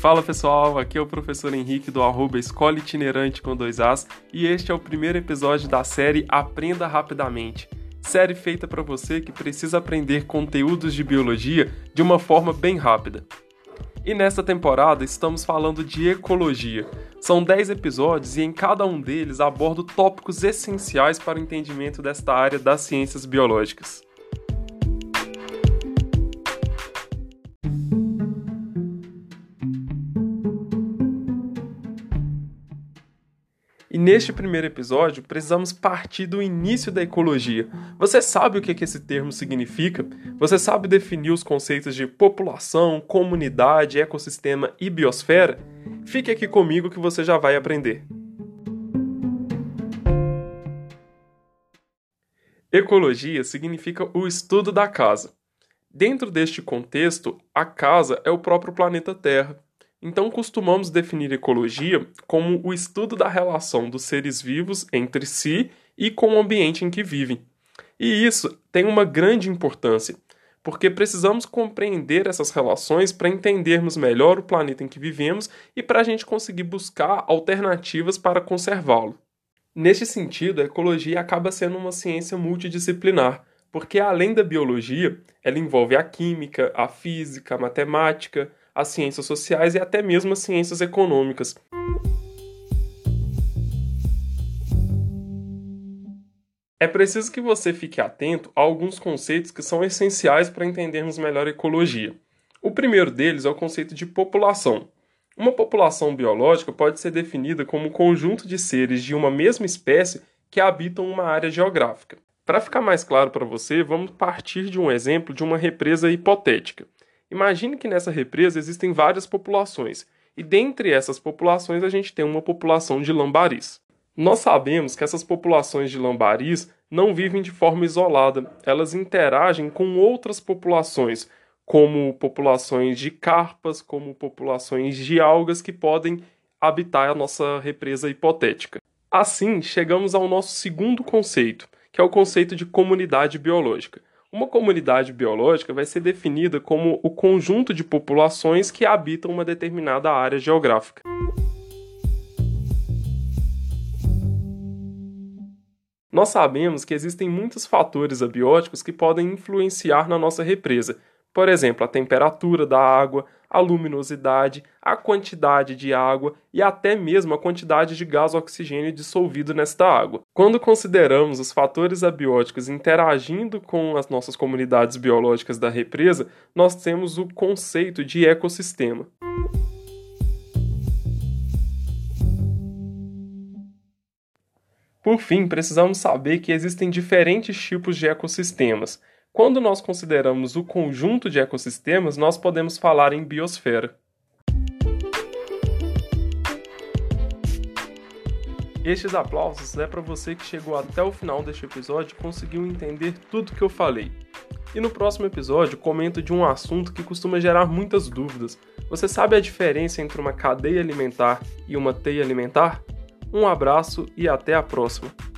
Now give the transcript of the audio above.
Fala pessoal, aqui é o professor Henrique do arroba Escola Itinerante com dois As e este é o primeiro episódio da série Aprenda Rapidamente. Série feita para você que precisa aprender conteúdos de biologia de uma forma bem rápida. E nesta temporada estamos falando de ecologia. São 10 episódios e em cada um deles abordo tópicos essenciais para o entendimento desta área das ciências biológicas. E neste primeiro episódio, precisamos partir do início da ecologia. Você sabe o que, esse termo significa? Você sabe definir os conceitos de população, comunidade, ecossistema e biosfera? Fique aqui comigo que você já vai aprender. Ecologia significa o estudo da casa. Dentro deste contexto, a casa é o próprio planeta Terra. Então, costumamos definir ecologia como o estudo da relação dos seres vivos entre si e com o ambiente em que vivem. E isso tem uma grande importância, porque precisamos compreender essas relações para entendermos melhor o planeta em que vivemos e para a gente conseguir buscar alternativas para conservá-lo. Neste sentido, a ecologia acaba sendo uma ciência multidisciplinar, porque além da biologia, ela envolve a química, a física, a matemática, as ciências sociais e até mesmo as ciências econômicas. É preciso que você fique atento a alguns conceitos que são essenciais para entendermos melhor a ecologia. O primeiro deles é o conceito de população. Uma população biológica pode ser definida como um conjunto de seres de uma mesma espécie que habitam uma área geográfica. Para ficar mais claro para você, vamos partir de um exemplo de uma represa hipotética. Imagine que nessa represa existem várias populações, e dentre essas populações a gente tem uma população de lambaris. Nós sabemos que essas populações de lambaris não vivem de forma isolada, elas interagem com outras populações, como populações de carpas, como populações de algas que podem habitar a nossa represa hipotética. Assim, chegamos ao nosso segundo conceito, que é o conceito de comunidade biológica. Uma comunidade biológica vai ser definida como o conjunto de populações que habitam uma determinada área geográfica. Nós sabemos que existem muitos fatores abióticos que podem influenciar na nossa represa, por exemplo, a temperatura da água, a luminosidade, a quantidade de água e até mesmo a quantidade de gás oxigênio dissolvido nesta água. Quando consideramos os fatores abióticos interagindo com as nossas comunidades biológicas da represa, nós temos o conceito de ecossistema. Por fim, precisamos saber que existem diferentes tipos de ecossistemas. Quando nós consideramos o conjunto de ecossistemas, nós podemos falar em biosfera. Estes aplausos é para você que chegou até o final deste episódio e conseguiu entender tudo que eu falei. E no próximo episódio comento de um assunto que costuma gerar muitas dúvidas. Você sabe a diferença entre uma cadeia alimentar e uma teia alimentar? Um abraço e até a próxima!